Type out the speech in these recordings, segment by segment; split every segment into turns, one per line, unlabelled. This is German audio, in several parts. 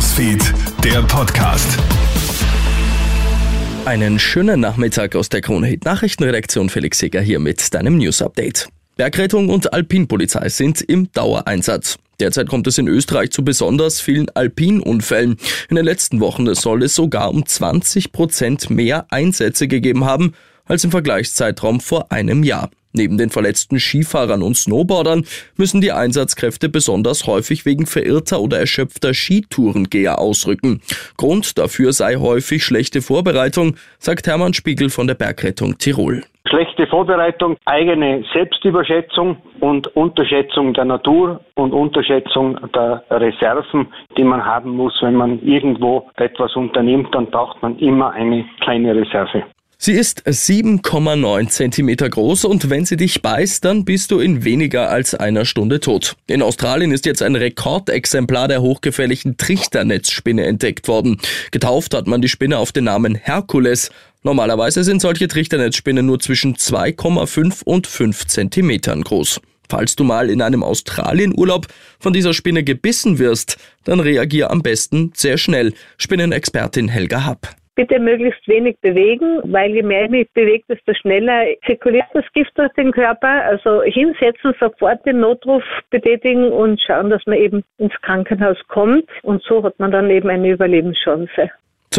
Newsfeed, der Podcast.
Einen schönen Nachmittag aus der Krone Hit Nachrichtenredaktion. Felix Seger hier mit deinem News Update. Bergrettung und Alpinpolizei sind im Dauereinsatz. Derzeit kommt es in Österreich zu besonders vielen Alpinunfällen. In den letzten Wochen soll es sogar um 20 Prozent mehr Einsätze gegeben haben als im Vergleichszeitraum vor einem Jahr. Neben den verletzten Skifahrern und Snowboardern müssen die Einsatzkräfte besonders häufig wegen verirrter oder erschöpfter Skitourengeher ausrücken. Grund dafür sei häufig schlechte Vorbereitung, sagt Hermann Spiegel von der Bergrettung Tirol.
Schlechte Vorbereitung, eigene Selbstüberschätzung und Unterschätzung der Natur und Unterschätzung der Reserven, die man haben muss. Wenn man irgendwo etwas unternimmt, dann braucht man immer eine kleine Reserve.
Sie ist 7,9 Zentimeter groß und wenn sie dich beißt, dann bist du in weniger als einer Stunde tot. In Australien ist jetzt ein Rekordexemplar der hochgefährlichen Trichternetzspinne entdeckt worden. Getauft hat man die Spinne auf den Namen Herkules. Normalerweise sind solche Trichternetzspinnen nur zwischen 2,5 und 5 Zentimetern groß. Falls du mal in einem Australienurlaub von dieser Spinne gebissen wirst, dann reagier am besten sehr schnell. Spinnenexpertin Helga Happ
bitte möglichst wenig bewegen, weil je mehr ich mich bewege, desto schneller zirkuliert das Gift durch den Körper. Also hinsetzen, sofort den Notruf betätigen und schauen, dass man eben ins Krankenhaus kommt. Und so hat man dann eben eine Überlebenschance.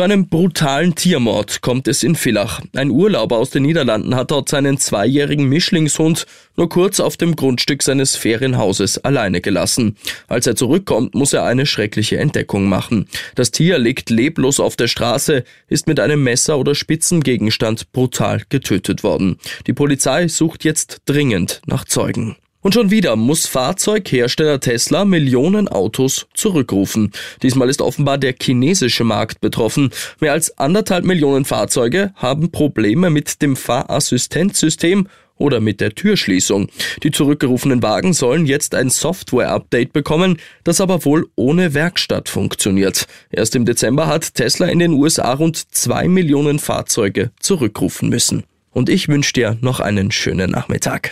Zu einem brutalen Tiermord kommt es in Villach. Ein Urlauber aus den Niederlanden hat dort seinen zweijährigen Mischlingshund nur kurz auf dem Grundstück seines Ferienhauses alleine gelassen. Als er zurückkommt, muss er eine schreckliche Entdeckung machen. Das Tier liegt leblos auf der Straße, ist mit einem Messer oder Spitzengegenstand brutal getötet worden. Die Polizei sucht jetzt dringend nach Zeugen. Und schon wieder muss Fahrzeughersteller Tesla Millionen Autos zurückrufen. Diesmal ist offenbar der chinesische Markt betroffen. Mehr als anderthalb Millionen Fahrzeuge haben Probleme mit dem Fahrassistenzsystem oder mit der Türschließung. Die zurückgerufenen Wagen sollen jetzt ein Software-Update bekommen, das aber wohl ohne Werkstatt funktioniert. Erst im Dezember hat Tesla in den USA rund zwei Millionen Fahrzeuge zurückrufen müssen. Und ich wünsche dir noch einen schönen Nachmittag.